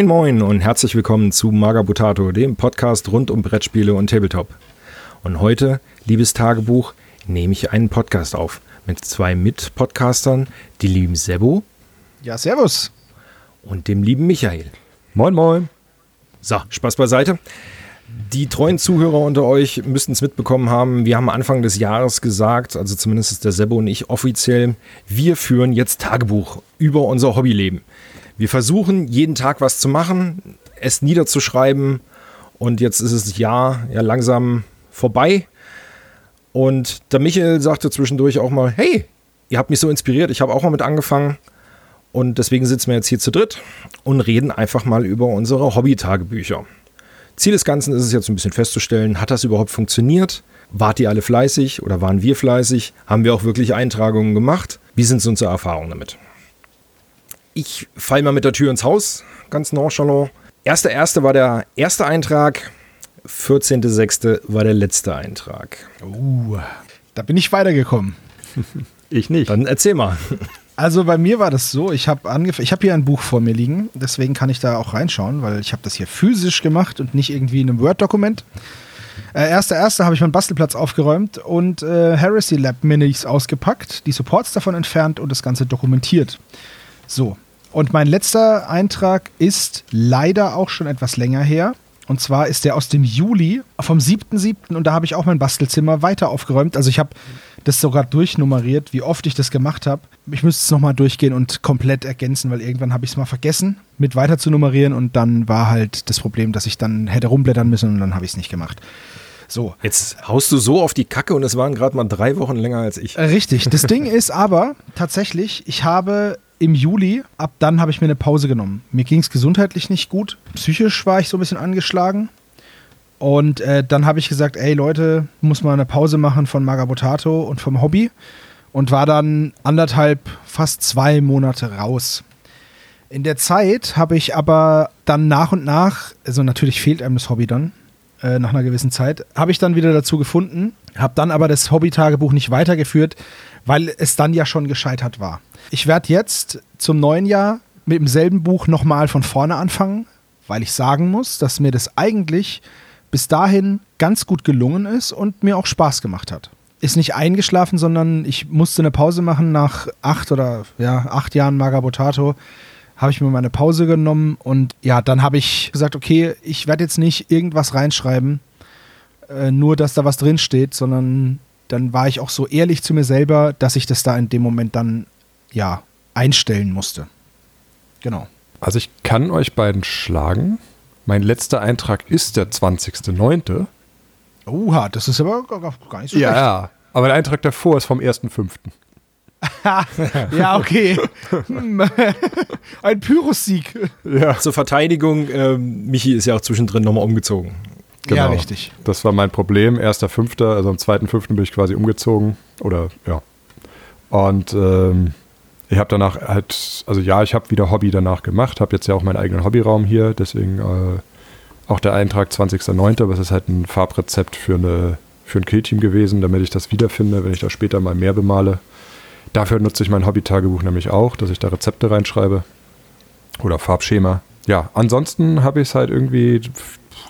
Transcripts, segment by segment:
Moin Moin und herzlich willkommen zu Magabutato, dem Podcast rund um Brettspiele und Tabletop. Und heute, liebes Tagebuch, nehme ich einen Podcast auf mit zwei Mitpodcastern, die lieben Sebo. Ja, servus. Und dem lieben Michael. Moin Moin. So, Spaß beiseite. Die treuen Zuhörer unter euch müssten es mitbekommen haben. Wir haben Anfang des Jahres gesagt, also zumindest ist der Sebo und ich offiziell, wir führen jetzt Tagebuch über unser Hobbyleben. Wir versuchen jeden Tag was zu machen, es niederzuschreiben und jetzt ist es Jahr ja langsam vorbei. Und der Michael sagte zwischendurch auch mal, hey, ihr habt mich so inspiriert, ich habe auch mal mit angefangen. Und deswegen sitzen wir jetzt hier zu dritt und reden einfach mal über unsere Hobby-Tagebücher. Ziel des Ganzen ist es jetzt ein bisschen festzustellen, hat das überhaupt funktioniert? Wart ihr alle fleißig oder waren wir fleißig? Haben wir auch wirklich Eintragungen gemacht? Wie sind unsere Erfahrungen damit? Ich fall mal mit der Tür ins Haus, ganz nonchalant. Erster erste war der erste Eintrag, 14.06. war der letzte Eintrag. Uh, da bin ich weitergekommen. ich nicht. Dann erzähl mal. Also bei mir war das so, ich habe angefangen, ich habe hier ein Buch vor mir liegen, deswegen kann ich da auch reinschauen, weil ich habe das hier physisch gemacht und nicht irgendwie in einem Word-Dokument. Äh, erster, erster habe ich meinen Bastelplatz aufgeräumt und äh, Heresy Lab Minis ausgepackt, die Supports davon entfernt und das Ganze dokumentiert. So. Und mein letzter Eintrag ist leider auch schon etwas länger her. Und zwar ist der aus dem Juli, vom 7.7. Und da habe ich auch mein Bastelzimmer weiter aufgeräumt. Also ich habe das sogar durchnummeriert, wie oft ich das gemacht habe. Ich müsste es nochmal durchgehen und komplett ergänzen, weil irgendwann habe ich es mal vergessen, mit weiter zu nummerieren. Und dann war halt das Problem, dass ich dann hätte rumblättern müssen und dann habe ich es nicht gemacht. So. Jetzt haust du so auf die Kacke und es waren gerade mal drei Wochen länger als ich. Richtig. Das Ding ist aber tatsächlich, ich habe im Juli, ab dann habe ich mir eine Pause genommen. Mir ging es gesundheitlich nicht gut. Psychisch war ich so ein bisschen angeschlagen. Und äh, dann habe ich gesagt, ey Leute, muss mal eine Pause machen von Magabotato und vom Hobby. Und war dann anderthalb, fast zwei Monate raus. In der Zeit habe ich aber dann nach und nach, also natürlich fehlt einem das Hobby dann, äh, nach einer gewissen Zeit, habe ich dann wieder dazu gefunden, habe dann aber das Hobby-Tagebuch nicht weitergeführt, weil es dann ja schon gescheitert war. Ich werde jetzt zum neuen Jahr mit demselben Buch nochmal von vorne anfangen, weil ich sagen muss, dass mir das eigentlich bis dahin ganz gut gelungen ist und mir auch Spaß gemacht hat. Ist nicht eingeschlafen, sondern ich musste eine Pause machen nach acht oder ja, acht Jahren Magabotato. Habe ich mir meine Pause genommen und ja, dann habe ich gesagt, okay, ich werde jetzt nicht irgendwas reinschreiben, äh, nur dass da was drin steht, sondern dann war ich auch so ehrlich zu mir selber, dass ich das da in dem Moment dann ja, einstellen musste. Genau. Also ich kann euch beiden schlagen. Mein letzter Eintrag ist der 20.09. Oha, das ist aber gar nicht so ja, schlecht. Ja, aber der Eintrag davor ist vom 1.5. ja, okay. Hm. Ein Pyrrhus-Sieg. Ja. Zur Verteidigung, ähm, Michi ist ja auch zwischendrin nochmal umgezogen. Genau. Ja, richtig. Das war mein Problem. 1.5., also am 2.5. bin ich quasi umgezogen. Oder ja. Und ähm, ich habe danach halt, also ja, ich habe wieder Hobby danach gemacht, habe jetzt ja auch meinen eigenen Hobbyraum hier, deswegen äh, auch der Eintrag 20.09., was ist halt ein Farbrezept für, eine, für ein Killteam gewesen, damit ich das wiederfinde, wenn ich da später mal mehr bemale. Dafür nutze ich mein Hobby-Tagebuch nämlich auch, dass ich da Rezepte reinschreibe oder Farbschema. Ja, ansonsten habe ich es halt irgendwie,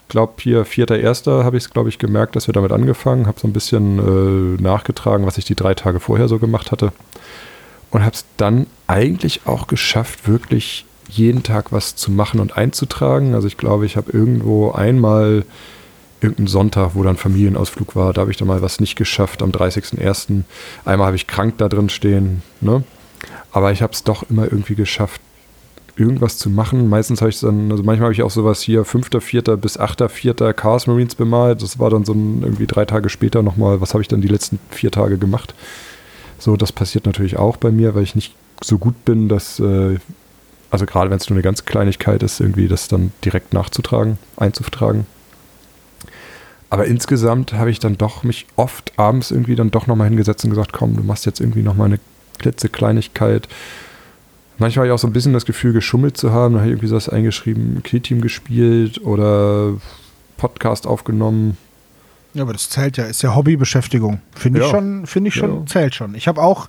glaube hier 4.1. habe ich es, glaube ich, gemerkt, dass wir damit angefangen, habe so ein bisschen äh, nachgetragen, was ich die drei Tage vorher so gemacht hatte und habe es dann eigentlich auch geschafft, wirklich jeden Tag was zu machen und einzutragen. Also ich glaube, ich habe irgendwo einmal irgendeinen Sonntag, wo dann Familienausflug war, da habe ich dann mal was nicht geschafft am 30.01. Einmal habe ich krank da drin stehen, ne? Aber ich habe es doch immer irgendwie geschafft, irgendwas zu machen. Meistens habe ich dann, also manchmal habe ich auch sowas hier 5.4. bis 8.4. Chaos Marines bemalt. Das war dann so ein, irgendwie drei Tage später nochmal, was habe ich dann die letzten vier Tage gemacht. So, das passiert natürlich auch bei mir, weil ich nicht so gut bin, dass, äh, also gerade wenn es nur eine ganz Kleinigkeit ist, irgendwie das dann direkt nachzutragen, einzutragen. Aber insgesamt habe ich dann doch mich oft abends irgendwie dann doch nochmal hingesetzt und gesagt, komm, du machst jetzt irgendwie nochmal eine klitzekleinigkeit. Manchmal habe ich auch so ein bisschen das Gefühl, geschummelt zu haben. Da habe ich irgendwie sowas eingeschrieben, Killteam gespielt oder Podcast aufgenommen. Ja, aber das zählt ja, ist ja Hobbybeschäftigung. Finde ich ja. schon, finde ich schon, ja. zählt schon. Ich habe auch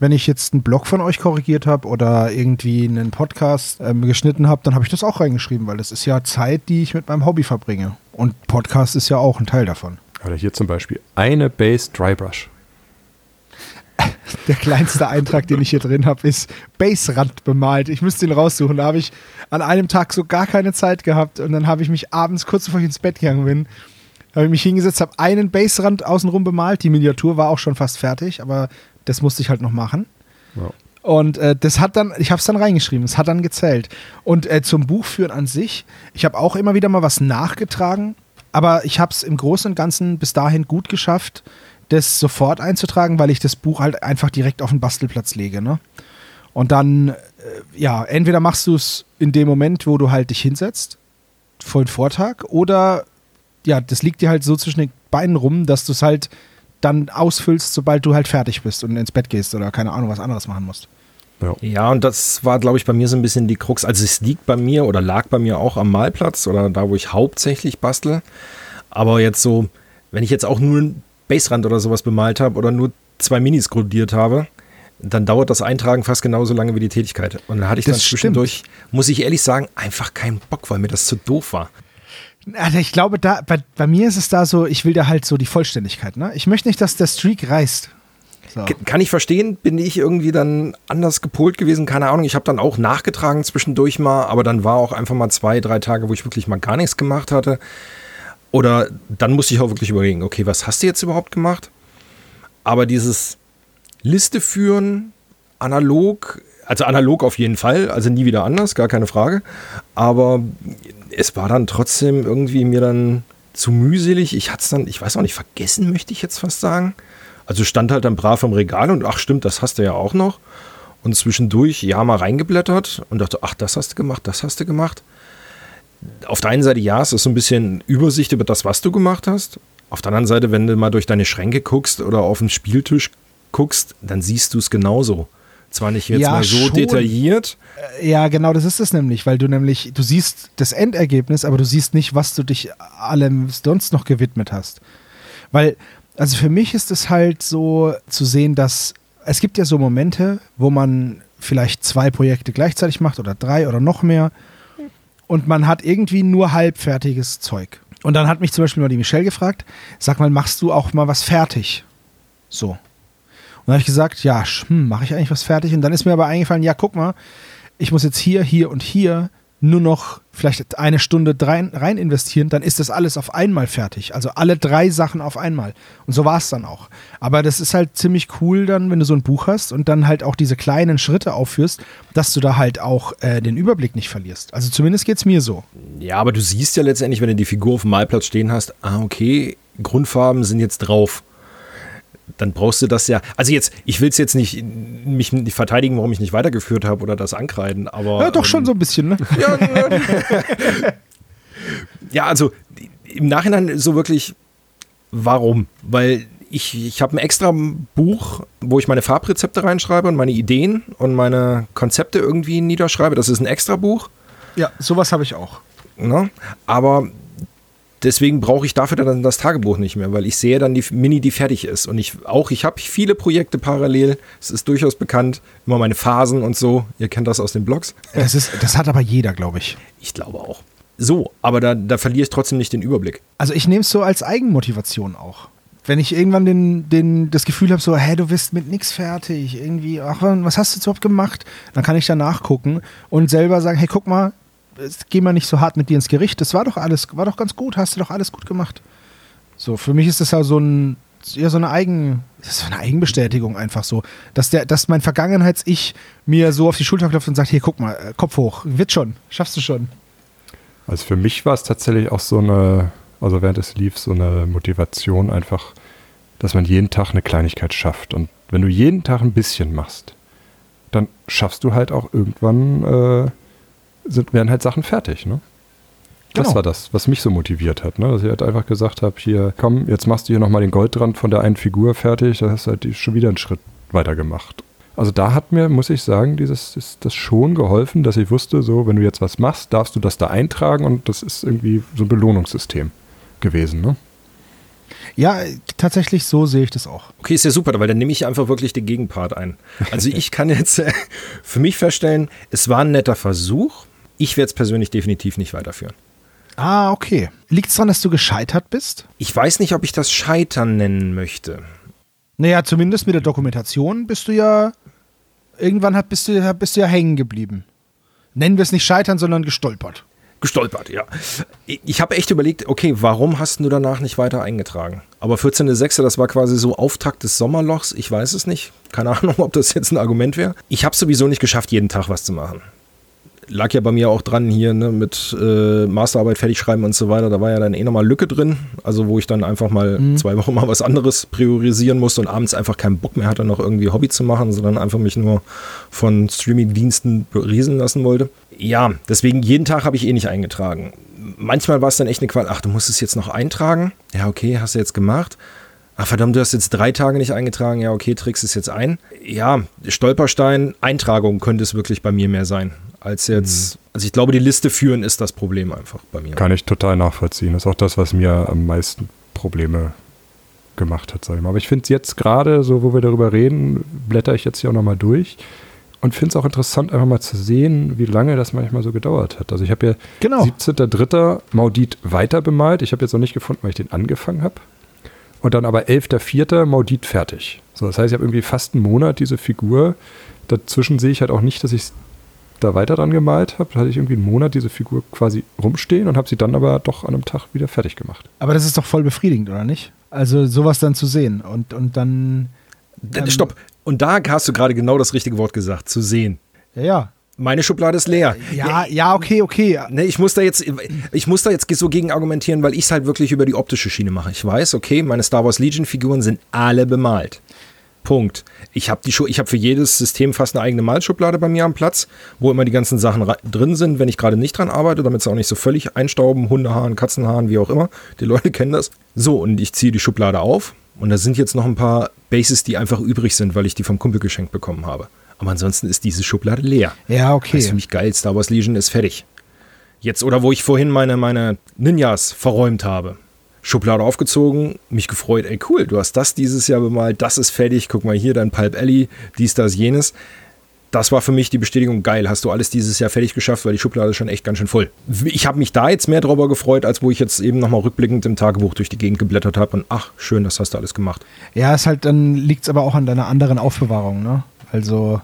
wenn ich jetzt einen Blog von euch korrigiert habe oder irgendwie einen Podcast ähm, geschnitten habe, dann habe ich das auch reingeschrieben, weil das ist ja Zeit, die ich mit meinem Hobby verbringe. Und Podcast ist ja auch ein Teil davon. Oder hier zum Beispiel eine Base Drybrush. Der kleinste Eintrag, den ich hier drin habe, ist Baserand bemalt. Ich müsste ihn raussuchen. Da habe ich an einem Tag so gar keine Zeit gehabt und dann habe ich mich abends, kurz bevor ich ins Bett gegangen bin, habe ich mich hingesetzt, habe einen Baserand außenrum bemalt. Die Miniatur war auch schon fast fertig, aber das musste ich halt noch machen. Ja. Und äh, das hat dann, ich habe es dann reingeschrieben, es hat dann gezählt. Und äh, zum Buchführen an sich, ich habe auch immer wieder mal was nachgetragen, aber ich habe es im Großen und Ganzen bis dahin gut geschafft, das sofort einzutragen, weil ich das Buch halt einfach direkt auf den Bastelplatz lege. Ne? Und dann, äh, ja, entweder machst du es in dem Moment, wo du halt dich hinsetzt, vollen Vortag, oder ja, das liegt dir halt so zwischen den Beinen rum, dass du es halt dann ausfüllst, sobald du halt fertig bist und ins Bett gehst oder keine Ahnung, was anderes machen musst. Ja. ja, und das war, glaube ich, bei mir so ein bisschen die Krux. Also es liegt bei mir oder lag bei mir auch am Malplatz oder da, wo ich hauptsächlich bastel. Aber jetzt so, wenn ich jetzt auch nur ein Baserand oder sowas bemalt habe oder nur zwei Minis grundiert habe, dann dauert das Eintragen fast genauso lange wie die Tätigkeit. Und dann hatte ich das dann zwischendurch, stimmt. muss ich ehrlich sagen, einfach keinen Bock, weil mir das zu doof war. Also ich glaube, da, bei, bei, mir ist es da so, ich will da halt so die Vollständigkeit. Ne? Ich möchte nicht, dass der Streak reißt. So. Kann ich verstehen, bin ich irgendwie dann anders gepolt gewesen, keine Ahnung. Ich habe dann auch nachgetragen zwischendurch mal, aber dann war auch einfach mal zwei, drei Tage, wo ich wirklich mal gar nichts gemacht hatte. Oder dann musste ich auch wirklich überlegen, okay, was hast du jetzt überhaupt gemacht? Aber dieses Liste führen, analog, also analog auf jeden Fall, also nie wieder anders, gar keine Frage. Aber es war dann trotzdem irgendwie mir dann zu mühselig. Ich hatte es dann, ich weiß auch nicht, vergessen möchte ich jetzt fast sagen. Also stand halt dann brav im Regal und ach stimmt, das hast du ja auch noch. Und zwischendurch ja mal reingeblättert und dachte, ach, das hast du gemacht, das hast du gemacht. Auf der einen Seite ja, es ist so ein bisschen Übersicht über das, was du gemacht hast. Auf der anderen Seite, wenn du mal durch deine Schränke guckst oder auf den Spieltisch guckst, dann siehst du es genauso. Zwar nicht jetzt ja, mal so schon. detailliert. Äh, ja, genau, das ist es nämlich, weil du nämlich, du siehst das Endergebnis, aber du siehst nicht, was du dich allem sonst noch gewidmet hast. Weil, also für mich ist es halt so zu sehen, dass es gibt ja so Momente, wo man vielleicht zwei Projekte gleichzeitig macht oder drei oder noch mehr und man hat irgendwie nur halbfertiges Zeug. Und dann hat mich zum Beispiel mal die Michelle gefragt, sag mal, machst du auch mal was fertig? So dann habe ich gesagt, ja, hm, mache ich eigentlich was fertig? Und dann ist mir aber eingefallen, ja, guck mal, ich muss jetzt hier, hier und hier nur noch vielleicht eine Stunde rein, investieren, dann ist das alles auf einmal fertig. Also alle drei Sachen auf einmal. Und so war es dann auch. Aber das ist halt ziemlich cool dann, wenn du so ein Buch hast und dann halt auch diese kleinen Schritte aufführst, dass du da halt auch äh, den Überblick nicht verlierst. Also zumindest geht es mir so. Ja, aber du siehst ja letztendlich, wenn du die Figur auf dem Malplatz stehen hast, ah, okay, Grundfarben sind jetzt drauf dann brauchst du das ja. Also jetzt, ich will es jetzt nicht mich nicht verteidigen, warum ich nicht weitergeführt habe oder das ankreiden, aber. Ja, doch ähm, schon so ein bisschen, ne? Ja, ne? ja, also im Nachhinein so wirklich, warum? Weil ich, ich habe ein extra Buch, wo ich meine Farbrezepte reinschreibe und meine Ideen und meine Konzepte irgendwie niederschreibe. Das ist ein extra Buch. Ja, sowas habe ich auch. Ne? Aber deswegen brauche ich dafür dann das Tagebuch nicht mehr, weil ich sehe dann die Mini, die fertig ist. Und ich auch, ich habe viele Projekte parallel. Es ist durchaus bekannt, immer meine Phasen und so. Ihr kennt das aus den Blogs. Das, ist, das hat aber jeder, glaube ich. Ich glaube auch. So, aber da, da verliere ich trotzdem nicht den Überblick. Also ich nehme es so als Eigenmotivation auch. Wenn ich irgendwann den, den, das Gefühl habe, so, hä, du bist mit nichts fertig, irgendwie, ach, was hast du überhaupt gemacht? Dann kann ich da nachgucken und selber sagen, hey, guck mal, geh mal nicht so hart mit dir ins Gericht. Das war doch alles, war doch ganz gut, hast du doch alles gut gemacht. So, für mich ist das ja so ein, ja, so eine Eigen, ist eine Eigenbestätigung einfach so, dass der, dass mein Vergangenheits-Ich mir so auf die Schulter klopft und sagt, hier, guck mal, äh, Kopf hoch, wird schon, schaffst du schon. Also für mich war es tatsächlich auch so eine, also während es lief, so eine Motivation einfach, dass man jeden Tag eine Kleinigkeit schafft. Und wenn du jeden Tag ein bisschen machst, dann schaffst du halt auch irgendwann äh, sind, werden halt Sachen fertig, ne? Das genau. war das, was mich so motiviert hat, ne? dass ich halt einfach gesagt habe, hier, komm, jetzt machst du hier nochmal den Goldrand von der einen Figur fertig, da hast du halt schon wieder einen Schritt weiter gemacht. Also da hat mir, muss ich sagen, dieses, das, das schon geholfen, dass ich wusste, so, wenn du jetzt was machst, darfst du das da eintragen und das ist irgendwie so ein Belohnungssystem gewesen, ne? Ja, tatsächlich so sehe ich das auch. Okay, ist ja super, weil dann nehme ich einfach wirklich den Gegenpart ein. Also ich kann jetzt äh, für mich feststellen, es war ein netter Versuch. Ich werde es persönlich definitiv nicht weiterführen. Ah, okay. Liegt es daran, dass du gescheitert bist? Ich weiß nicht, ob ich das Scheitern nennen möchte. Naja, zumindest mit der Dokumentation bist du ja. Irgendwann bist, du, bist du ja hängen geblieben. Nennen wir es nicht scheitern, sondern gestolpert. Gestolpert, ja. Ich habe echt überlegt, okay, warum hast du danach nicht weiter eingetragen? Aber 14.06., das war quasi so Auftakt des Sommerlochs. Ich weiß es nicht. Keine Ahnung, ob das jetzt ein Argument wäre. Ich habe sowieso nicht geschafft, jeden Tag was zu machen lag ja bei mir auch dran hier ne, mit äh, Masterarbeit fertig schreiben und so weiter. Da war ja dann eh nochmal Lücke drin. Also wo ich dann einfach mal mhm. zwei Wochen mal was anderes priorisieren musste und abends einfach keinen Bock mehr hatte, noch irgendwie Hobby zu machen, sondern einfach mich nur von Streaming-Diensten beriesen lassen wollte. Ja, deswegen jeden Tag habe ich eh nicht eingetragen. Manchmal war es dann echt eine Qual. Ach, du musst es jetzt noch eintragen? Ja, okay, hast du jetzt gemacht. Ach verdammt, du hast jetzt drei Tage nicht eingetragen. Ja, okay, trägst es jetzt ein. Ja, Stolperstein, Eintragung könnte es wirklich bei mir mehr sein als jetzt. Mhm. Also ich glaube, die Liste führen ist das Problem einfach bei mir. Kann ich total nachvollziehen. Das ist auch das, was mir am meisten Probleme gemacht hat, sag ich mal. Aber ich finde es jetzt gerade, so wo wir darüber reden, blätter ich jetzt hier auch nochmal durch und finde es auch interessant, einfach mal zu sehen, wie lange das manchmal so gedauert hat. Also ich habe ja genau. 17.3. Maudit weiter bemalt. Ich habe jetzt noch nicht gefunden, weil ich den angefangen habe. Und dann aber 11.4. Maudit fertig. So, das heißt, ich habe irgendwie fast einen Monat diese Figur. Dazwischen sehe ich halt auch nicht, dass ich da weiter dran gemalt habe, hatte ich irgendwie einen Monat diese Figur quasi rumstehen und habe sie dann aber doch an einem Tag wieder fertig gemacht. Aber das ist doch voll befriedigend, oder nicht? Also sowas dann zu sehen und, und dann. Ähm Stopp. Und da hast du gerade genau das richtige Wort gesagt, zu sehen. Ja, ja. Meine Schublade ist leer. Ja, ja, okay, okay. Ne, ich muss da jetzt, ich muss da jetzt so gegen argumentieren, weil ich es halt wirklich über die optische Schiene mache. Ich weiß, okay, meine Star Wars Legion Figuren sind alle bemalt. Punkt. Ich habe hab für jedes System fast eine eigene Malschublade bei mir am Platz, wo immer die ganzen Sachen drin sind, wenn ich gerade nicht dran arbeite, damit sie auch nicht so völlig einstauben, Hundehaaren, Katzenhaaren, wie auch immer. Die Leute kennen das. So, und ich ziehe die Schublade auf und da sind jetzt noch ein paar Bases, die einfach übrig sind, weil ich die vom Kumpel geschenkt bekommen habe. Aber ansonsten ist diese Schublade leer. Ja, okay. Das ist für mich geil. Star Wars Legion ist fertig. Jetzt, oder wo ich vorhin meine, meine Ninjas verräumt habe. Schublade aufgezogen, mich gefreut, ey cool, du hast das dieses Jahr bemalt, das ist fertig, guck mal hier, dein Pulp Alley, dies, das, jenes. Das war für mich die Bestätigung, geil, hast du alles dieses Jahr fertig geschafft, weil die Schublade ist schon echt ganz schön voll. Ich habe mich da jetzt mehr drüber gefreut, als wo ich jetzt eben nochmal rückblickend im Tagebuch durch die Gegend geblättert habe und ach, schön, das hast du alles gemacht. Ja, es halt, dann liegt es aber auch an deiner anderen Aufbewahrung, ne? Also,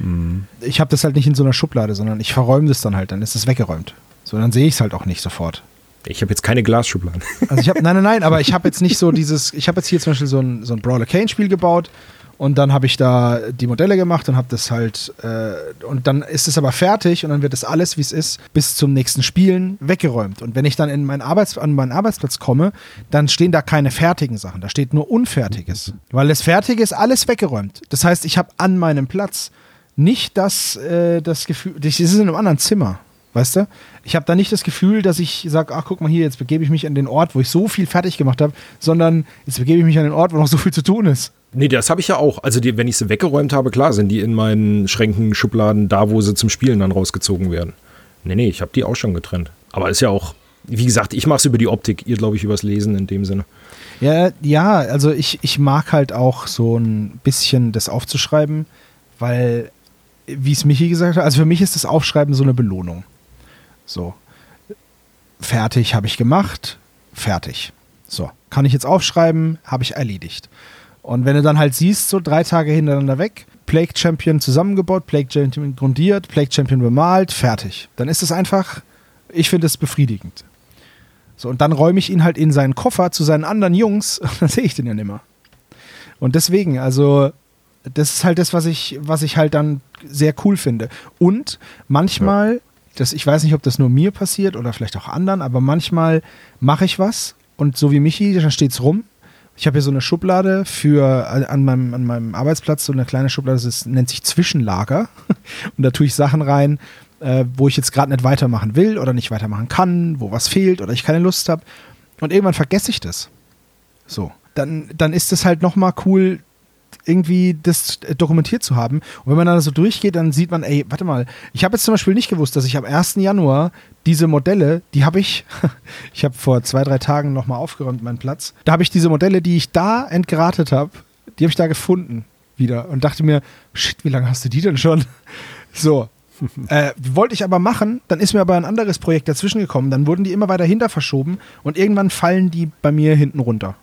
mhm. ich habe das halt nicht in so einer Schublade, sondern ich verräume das dann halt, dann ist es weggeräumt. So, dann sehe ich es halt auch nicht sofort. Ich habe jetzt keine Glasschubladen. Also ich habe, nein, nein, nein, aber ich habe jetzt nicht so dieses, ich habe jetzt hier zum Beispiel so ein, so ein Brawler Kane Spiel gebaut und dann habe ich da die Modelle gemacht und habe das halt, äh, und dann ist es aber fertig und dann wird das alles, wie es ist, bis zum nächsten Spielen weggeräumt. Und wenn ich dann in meinen Arbeits an meinen Arbeitsplatz komme, dann stehen da keine fertigen Sachen, da steht nur Unfertiges. Weil das Fertige ist alles weggeräumt. Das heißt, ich habe an meinem Platz nicht das, äh, das Gefühl, das ist in einem anderen Zimmer. Weißt du? Ich habe da nicht das Gefühl, dass ich sage, ach guck mal hier, jetzt begebe ich mich an den Ort, wo ich so viel fertig gemacht habe, sondern jetzt begebe ich mich an den Ort, wo noch so viel zu tun ist. Nee, das habe ich ja auch. Also die, wenn ich sie weggeräumt habe, klar, sind die in meinen Schränken, Schubladen, da wo sie zum Spielen dann rausgezogen werden. Nee, nee, ich habe die auch schon getrennt. Aber ist ja auch, wie gesagt, ich mache es über die Optik, ihr glaube ich übers Lesen in dem Sinne. Ja, ja, also ich, ich mag halt auch so ein bisschen das aufzuschreiben, weil, wie es Michi gesagt hat, also für mich ist das Aufschreiben so eine Belohnung. So. Fertig habe ich gemacht, fertig. So. Kann ich jetzt aufschreiben, habe ich erledigt. Und wenn du dann halt siehst, so drei Tage hintereinander weg, Plague Champion zusammengebaut, Plague Champion grundiert, Plague Champion bemalt, fertig. Dann ist es einfach, ich finde es befriedigend. So, und dann räume ich ihn halt in seinen Koffer zu seinen anderen Jungs und dann sehe ich den ja nicht mehr. Und deswegen, also, das ist halt das, was ich, was ich halt dann sehr cool finde. Und manchmal das, ich weiß nicht, ob das nur mir passiert oder vielleicht auch anderen, aber manchmal mache ich was und so wie Michi, da steht es rum. Ich habe hier so eine Schublade für an meinem, an meinem Arbeitsplatz, so eine kleine Schublade, das nennt sich Zwischenlager. Und da tue ich Sachen rein, äh, wo ich jetzt gerade nicht weitermachen will oder nicht weitermachen kann, wo was fehlt oder ich keine Lust habe. Und irgendwann vergesse ich das. So. Dann, dann ist es halt nochmal cool, irgendwie das dokumentiert zu haben. Und wenn man dann so durchgeht, dann sieht man, ey, warte mal, ich habe jetzt zum Beispiel nicht gewusst, dass ich am 1. Januar diese Modelle, die habe ich, ich habe vor zwei, drei Tagen nochmal aufgeräumt, meinen Platz. Da habe ich diese Modelle, die ich da entgratet habe, die habe ich da gefunden wieder und dachte mir, shit, wie lange hast du die denn schon? So. äh, wollte ich aber machen, dann ist mir aber ein anderes Projekt dazwischen gekommen. Dann wurden die immer weiter hinter verschoben und irgendwann fallen die bei mir hinten runter.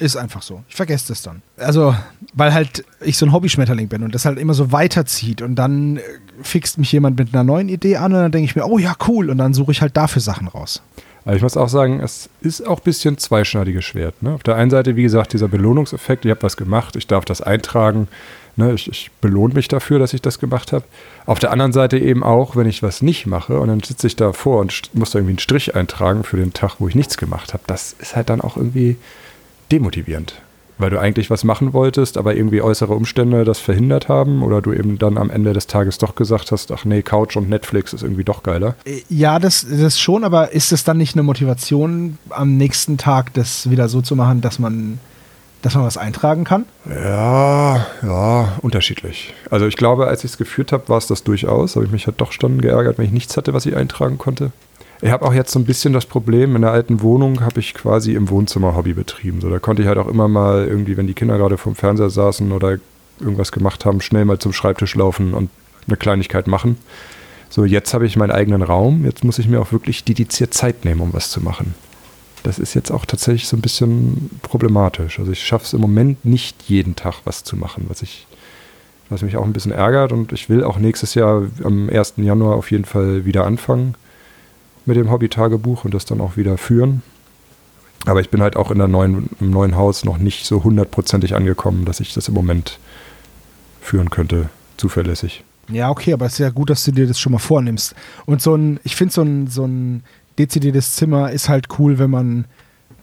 Ist einfach so. Ich vergesse das dann. Also, weil halt ich so ein Hobbyschmetterling bin und das halt immer so weiterzieht und dann äh, fixt mich jemand mit einer neuen Idee an und dann denke ich mir, oh ja, cool, und dann suche ich halt dafür Sachen raus. Aber ich muss auch sagen, es ist auch ein bisschen zweischneidiges Schwert. Ne? Auf der einen Seite, wie gesagt, dieser Belohnungseffekt, ich habe was gemacht, ich darf das eintragen, ne? ich, ich belohne mich dafür, dass ich das gemacht habe. Auf der anderen Seite eben auch, wenn ich was nicht mache und dann sitze ich davor und muss da irgendwie einen Strich eintragen für den Tag, wo ich nichts gemacht habe, das ist halt dann auch irgendwie demotivierend. Weil du eigentlich was machen wolltest, aber irgendwie äußere Umstände das verhindert haben oder du eben dann am Ende des Tages doch gesagt hast, ach nee, Couch und Netflix ist irgendwie doch geiler. Äh, Ja, das, das schon, aber ist es dann nicht eine Motivation, am nächsten Tag das wieder so zu machen, dass man, dass man was eintragen kann? Ja, ja, unterschiedlich. Also ich glaube, als ich es geführt habe, war es das durchaus. Habe ich mich halt doch schon geärgert, wenn ich nichts hatte, was ich eintragen konnte. Ich habe auch jetzt so ein bisschen das Problem, in der alten Wohnung habe ich quasi im Wohnzimmer Hobby betrieben. So, da konnte ich halt auch immer mal irgendwie, wenn die Kinder gerade vom Fernseher saßen oder irgendwas gemacht haben, schnell mal zum Schreibtisch laufen und eine Kleinigkeit machen. So, jetzt habe ich meinen eigenen Raum. Jetzt muss ich mir auch wirklich dediziert Zeit nehmen, um was zu machen. Das ist jetzt auch tatsächlich so ein bisschen problematisch. Also ich schaffe es im Moment nicht jeden Tag was zu machen, was ich, was mich auch ein bisschen ärgert. Und ich will auch nächstes Jahr am 1. Januar auf jeden Fall wieder anfangen mit dem Hobby-Tagebuch und das dann auch wieder führen. Aber ich bin halt auch in der neuen, im neuen Haus noch nicht so hundertprozentig angekommen, dass ich das im Moment führen könnte, zuverlässig. Ja, okay, aber es ist ja gut, dass du dir das schon mal vornimmst. Und so ein, ich finde, so ein, so ein dezidiertes Zimmer ist halt cool, wenn man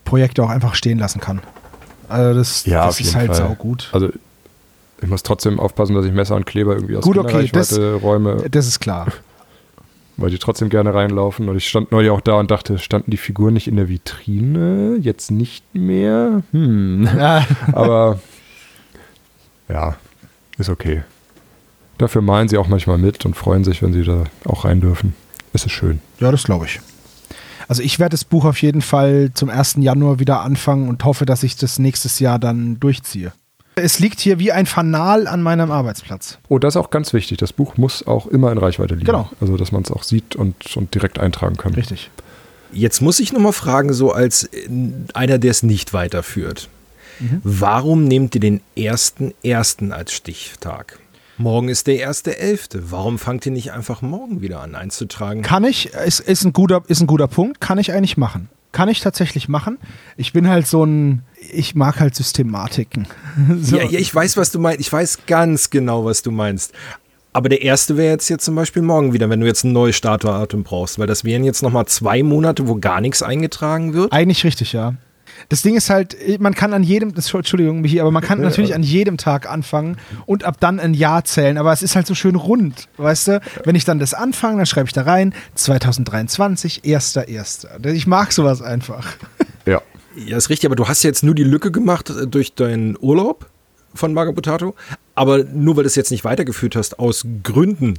Projekte auch einfach stehen lassen kann. Also das, Ja, das ist halt Fall. saugut. Also ich muss trotzdem aufpassen, dass ich Messer und Kleber irgendwie aus Gut, okay, das- räume, Das ist klar. weil die trotzdem gerne reinlaufen. Und ich stand neulich auch da und dachte, standen die Figuren nicht in der Vitrine? Jetzt nicht mehr? Hm. ja, Aber ja, ist okay. Dafür malen sie auch manchmal mit und freuen sich, wenn sie da auch rein dürfen. Es ist schön. ja, das glaube ich. Also ich werde das Buch auf jeden Fall zum 1. Januar wieder anfangen und hoffe, dass ich das nächstes Jahr dann durchziehe. Es liegt hier wie ein Fanal an meinem Arbeitsplatz. Oh, das ist auch ganz wichtig. Das Buch muss auch immer in Reichweite liegen. Genau. Also, dass man es auch sieht und, und direkt eintragen kann. Richtig. Jetzt muss ich nochmal fragen, so als äh, einer, der es nicht weiterführt. Warum nehmt ihr den 1.1. als Stichtag? Morgen ist der 1.11. Warum fangt ihr nicht einfach morgen wieder an einzutragen? Kann ich, ist, ist, ein guter, ist ein guter Punkt, kann ich eigentlich machen. Kann ich tatsächlich machen. Ich bin halt so ein, ich mag halt Systematiken. so. Ja, ja, ich weiß, was du meinst. Ich weiß ganz genau, was du meinst. Aber der erste wäre jetzt, jetzt zum Beispiel morgen wieder, wenn du jetzt ein neues Startdatum brauchst, weil das wären jetzt nochmal zwei Monate, wo gar nichts eingetragen wird. Eigentlich richtig, ja. Das Ding ist halt, man kann an jedem, Entschuldigung, Michi, aber man kann natürlich an jedem Tag anfangen und ab dann ein Jahr zählen, aber es ist halt so schön rund, weißt du? Wenn ich dann das anfange, dann schreibe ich da rein, 2023, 1.1. Ich mag sowas einfach. Ja. Ja, ist richtig, aber du hast jetzt nur die Lücke gemacht äh, durch deinen Urlaub von Maga Potato. Aber nur weil du es jetzt nicht weitergeführt hast, aus Gründen,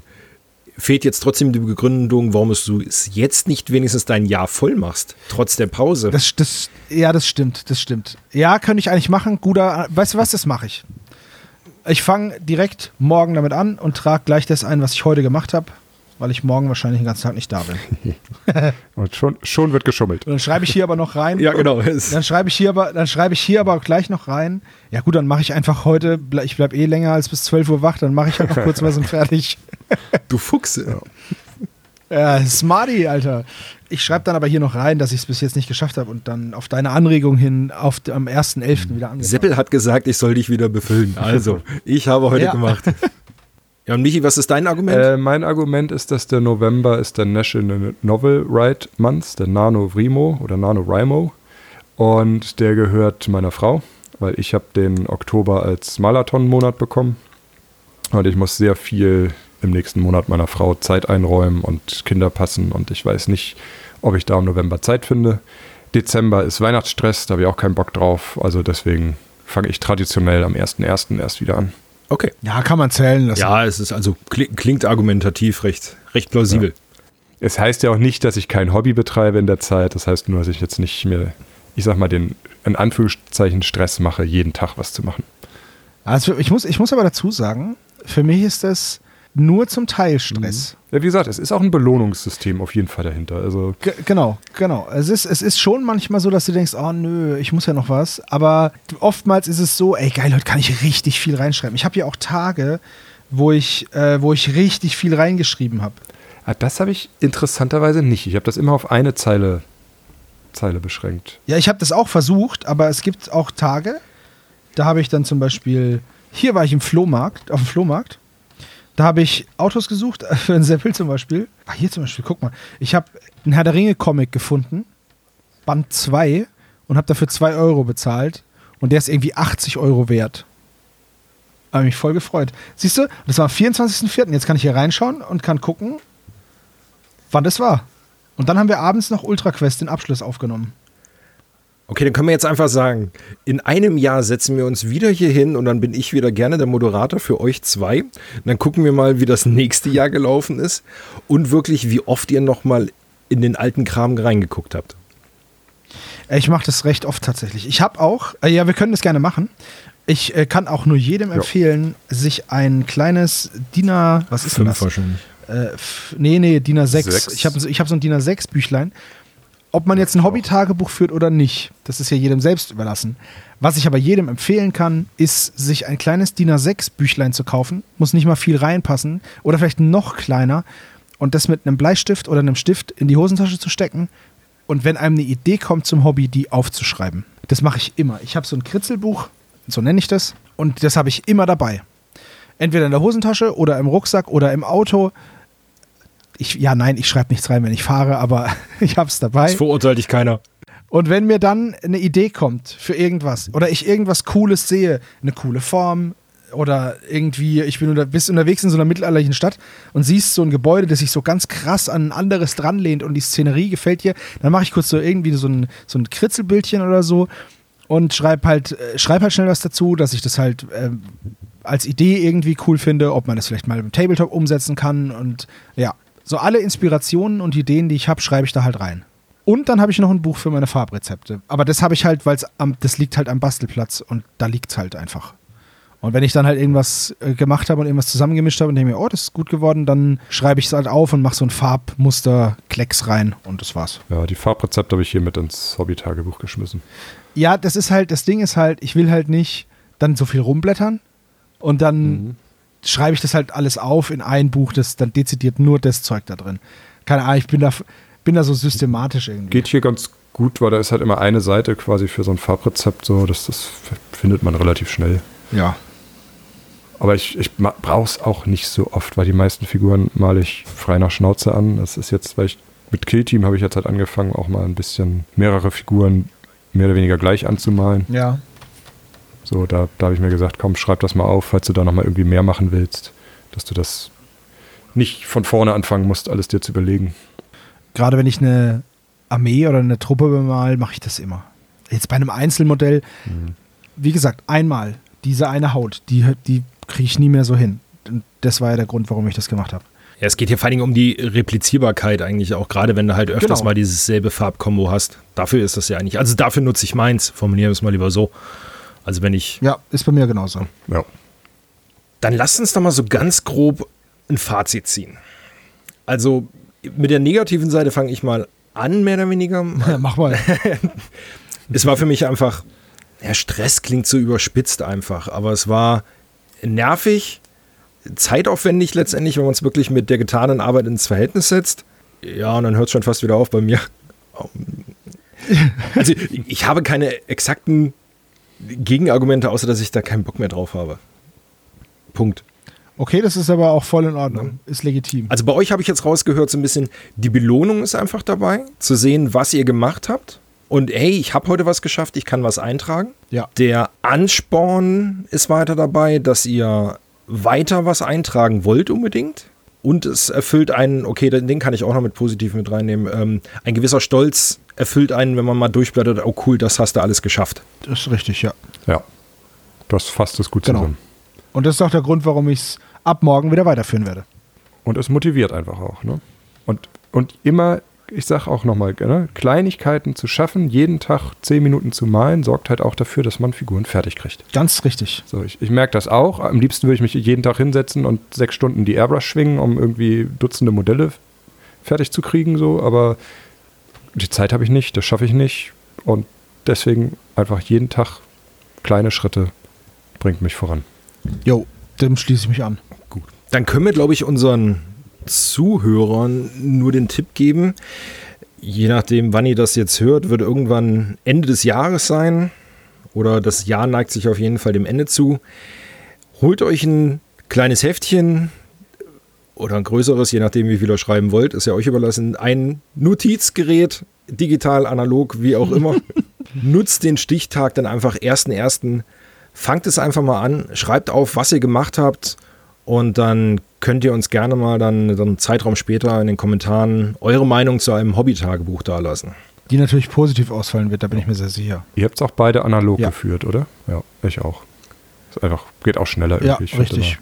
fehlt jetzt trotzdem die Begründung, warum du es jetzt nicht wenigstens dein Jahr voll machst, trotz der Pause. Das, das, ja, das stimmt, das stimmt. Ja, könnte ich eigentlich machen. Guter, weißt du was, das mache ich. Ich fange direkt morgen damit an und trage gleich das ein, was ich heute gemacht habe, weil ich morgen wahrscheinlich den ganzen Tag nicht da bin. Und schon, schon wird geschummelt. Und dann schreibe ich hier aber noch rein. ja, genau. Dann schreibe ich hier aber, dann schreibe ich hier aber gleich noch rein. Ja gut, dann mache ich einfach heute, ich bleibe eh länger als bis 12 Uhr wach, dann mache ich halt noch kurz was und fertig. Du Fuchs. Ja, Smarty, Alter. Ich schreibe dann aber hier noch rein, dass ich es bis jetzt nicht geschafft habe und dann auf deine Anregung hin auf, am 1.11. wieder angefangen. Seppel hat gesagt, ich soll dich wieder befüllen. Also, ich habe heute Ja. gemacht. Ja, und Michi, was ist dein Argument? Äh, mein Argument ist, dass der November ist der National Novel Right Month, der NaNoWriMo oder NaNoWriMo. Und der gehört meiner Frau, weil ich habe den Oktober als Marathon-Monat bekommen. Und ich muss sehr viel im nächsten Monat meiner Frau Zeit einräumen und Kinder passen. Und ich weiß nicht, ob ich da im November Zeit finde. Dezember ist Weihnachtsstress, da habe ich auch keinen Bock drauf. Also deswegen fange ich traditionell am 1.1. erst wieder an. Okay. Ja, kann man zählen lassen. Ja, es ist also kli- klingt argumentativ recht, recht plausibel. es heißt ja auch nicht, dass ich kein Hobby betreibe in der Zeit. Das heißt nur, dass ich jetzt nicht mehr, ich sag mal, den in Anführungszeichen Stress mache, jeden Tag was zu machen. Also ich muss, ich muss aber dazu sagen, für mich ist das nur zum Teil Stress. Ja, wie gesagt, es ist auch ein Belohnungssystem auf jeden Fall dahinter. Also G genau, genau. Es ist, es ist schon manchmal so, dass du denkst, oh nö, ich muss ja noch was. Aber oftmals ist es so, ey geil, heute kann ich richtig viel reinschreiben. Ich habe ja auch Tage, wo ich, äh, wo ich richtig viel reingeschrieben habe. ah, das habe ich interessanterweise nicht. Ich habe das immer auf eine Zeile, Zeile beschränkt. Ja, ich habe das auch versucht, aber es gibt auch Tage, da habe ich dann zum Beispiel, hier war ich im Flohmarkt, auf dem Flohmarkt, da habe ich Autos gesucht, für ein Seppel zum Beispiel. Ah, hier zum Beispiel, guck mal. Ich habe einen Herr der Ringe Comic gefunden, Band 2, und habe dafür 2 Euro bezahlt. Und der ist irgendwie 80 Euro wert. Habe mich voll gefreut. Siehst du, das war am 24.04. Jetzt kann ich hier reinschauen und kann gucken, wann das war. Und dann haben wir abends noch Ultra Quest den Abschluss aufgenommen. Okay, dann können wir jetzt einfach sagen, in einem Jahr setzen wir uns wieder hier hin und dann bin ich wieder gerne der Moderator für euch zwei. Und dann gucken wir mal, wie das nächste Jahr gelaufen ist und wirklich, wie oft ihr nochmal in den alten Kram reingeguckt habt. Ich mache das recht oft tatsächlich. Ich habe auch, äh, ja, wir können das gerne machen. Ich äh, kann auch nur jedem empfehlen, sich ein kleines DIN A, was ist denn das? wahrscheinlich. Äh, nee, nee, DIN A6. Sechs. Ich habe so, ich hab so ein DIN A6 Büchlein. Ob man jetzt ein Hobby-Tagebuch führt oder nicht, das ist ja jedem selbst überlassen. Was ich aber jedem empfehlen kann, ist, sich ein kleines DIN A6 Büchlein zu kaufen. Muss nicht mal viel reinpassen. Oder vielleicht noch kleiner. Und das mit einem Bleistift oder einem Stift in die Hosentasche zu stecken. Und wenn einem eine Idee kommt zum Hobby, die aufzuschreiben. Das mache ich immer. Ich habe so ein Kritzelbuch, so nenne ich das. Und das habe ich immer dabei. Entweder in der Hosentasche oder im Rucksack oder im Auto. Ich, ja, nein, ich schreibe nichts rein, wenn ich fahre, aber ich habe es dabei. Das verurteilt dich keiner. Und wenn mir dann eine Idee kommt für irgendwas oder ich irgendwas Cooles sehe, eine coole Form oder irgendwie, ich bin unter, bist unterwegs in so einer mittelalterlichen Stadt und siehst so ein Gebäude, das sich so ganz krass an ein anderes dranlehnt und die Szenerie gefällt dir, dann mache ich kurz so irgendwie so ein, so ein Kritzelbildchen oder so und schreib halt, äh, schreib halt schnell was dazu, dass ich das halt ähm, als Idee irgendwie cool finde, ob man das vielleicht mal im Tabletop umsetzen kann und ja, so alle Inspirationen und Ideen, die ich habe, schreibe ich da halt rein. Und dann habe ich noch ein Buch für meine Farbrezepte. Aber das habe ich halt, weil das liegt halt am Bastelplatz und da liegt es halt einfach. Und wenn ich dann halt irgendwas äh, gemacht habe und irgendwas zusammengemischt habe und denke mir, oh, das ist gut geworden, dann schreibe ich es halt auf und mache so ein Farbmuster-Klecks rein und das war's. Ja, die Farbrezepte habe ich hier mit ins Hobby-Tagebuch geschmissen. Ja, das ist halt, das Ding ist halt, ich will halt nicht dann so viel rumblättern und dann schreibe ich das halt alles auf in ein Buch, das dann dezidiert nur das Zeug da drin. Keine Ahnung, ich bin da, bin da so systematisch irgendwie. Geht hier ganz gut, weil da ist halt immer eine Seite quasi für so ein Farbrezept, so das, das findet man relativ schnell. Ja. Aber ich, ich brauche es auch nicht so oft, weil die meisten Figuren male ich frei nach Schnauze an. Das ist jetzt, weil ich mit Killteam habe ich jetzt halt angefangen, auch mal ein bisschen mehrere Figuren mehr oder weniger gleich anzumalen. Ja. So, da, da habe ich mir gesagt, komm, schreib das mal auf, falls du da nochmal irgendwie mehr machen willst, dass du das nicht von vorne anfangen musst, alles dir zu überlegen. Gerade wenn ich eine Armee oder eine Truppe bemal, mache ich das immer. Jetzt bei einem Einzelmodell, wie gesagt, einmal diese eine Haut, die, die kriege ich nie mehr so hin. Und das war ja der Grund, warum ich das gemacht habe. Ja, es geht hier vor allen Dingen um die Replizierbarkeit eigentlich auch, gerade wenn du halt öfters Genau. mal dieses selbe Farbkombo hast. Dafür ist das ja eigentlich. Also dafür nutze ich meins, formulieren wir es mal lieber so. Also wenn ich. Ja, ist bei mir genauso. Ja. Dann lasst uns doch mal so ganz grob ein Fazit ziehen. Also mit der negativen Seite fange ich mal an, mehr oder weniger. Ja, mach mal. Es war für mich einfach, ja, Stress klingt so überspitzt einfach, aber es war nervig, zeitaufwendig letztendlich, wenn man es wirklich mit der getanen Arbeit ins Verhältnis setzt. Ja, und dann hört es schon fast wieder auf bei mir. Also ich habe keine exakten Gegenargumente, außer dass ich da keinen Bock mehr drauf habe. Punkt. Okay, das ist aber auch voll in Ordnung. Ist legitim. Also bei euch habe ich jetzt rausgehört, so ein bisschen, die Belohnung ist einfach dabei, zu sehen, was ihr gemacht habt. Und hey, ich habe heute was geschafft, ich kann was eintragen. Ja. Der Ansporn ist weiter dabei, dass ihr weiter was eintragen wollt unbedingt. Und es erfüllt einen, okay, den den kann ich auch noch mit positiv mit reinnehmen. Ähm, ein gewisser Stolz erfüllt einen, wenn man mal durchblättert, oh cool, das hast du alles geschafft. Das ist richtig, ja. Ja. Das fasst es gut Genau. zusammen. Und das ist auch der Grund, warum ich es ab morgen wieder weiterführen werde. Und es motiviert einfach auch. Ne? Und und immer, ich sag auch nochmal, ne, Kleinigkeiten zu schaffen, jeden Tag zehn Minuten zu malen, sorgt halt auch dafür, dass man Figuren fertig kriegt. Ganz richtig. So, ich, ich merke das auch. Am liebsten würde ich mich jeden Tag hinsetzen und sechs Stunden die Airbrush schwingen, um irgendwie Dutzende Modelle fertig zu kriegen, so, aber die Zeit habe ich nicht, das schaffe ich nicht. Und deswegen einfach jeden Tag kleine Schritte bringt mich voran. Jo, dem schließe ich mich an. Gut. Dann können wir, glaube ich, unseren Zuhörern nur den Tipp geben, je nachdem, wann ihr das jetzt hört, wird irgendwann Ende des Jahres sein oder das Jahr neigt sich auf jeden Fall dem Ende zu. Holt euch ein kleines Heftchen oder ein größeres, je nachdem, wie viel ihr schreiben wollt, ist ja euch überlassen. Ein Notizgerät, digital, analog, wie auch immer. Nutzt den Stichtag dann einfach 1.1. Fangt es einfach mal an, schreibt auf, was ihr gemacht habt und dann könnt ihr uns gerne mal dann, dann einen Zeitraum später in den Kommentaren eure Meinung zu einem Hobby-Tagebuch dalassen. Die natürlich positiv ausfallen wird, da bin ich mir sehr sicher. Ihr habt es auch beide analog Ja. geführt, oder? Ja, ich auch. Ist einfach, geht auch schneller Ja, irgendwie. find richtig. immer.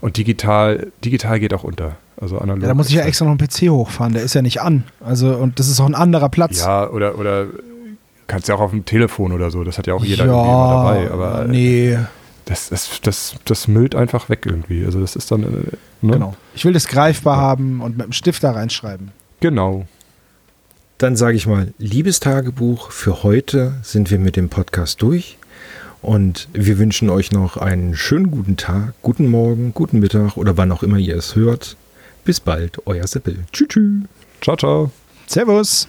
Und digital, digital geht auch unter. Also analog. Ja, da muss ich ja extra noch einen PC hochfahren, der ist ja nicht an. Also, und das ist auch ein anderer Platz. Ja, oder, oder kannst ja auch auf dem Telefon oder so. Das hat ja auch jeder ja, irgendwie immer dabei. Aber nee, das, das, das, das müllt einfach weg irgendwie. Also das ist dann. äh, Ne? genau. Ich will das greifbar haben und mit dem Stift da reinschreiben. Genau. Dann sage ich mal, liebes Tagebuch, für heute sind wir mit dem Podcast durch. Und wir wünschen euch noch einen schönen guten Tag, guten Morgen, guten Mittag oder wann auch immer ihr es hört. Bis bald, euer Seppel. Tschüss. tschüss. Ciao, ciao. Servus.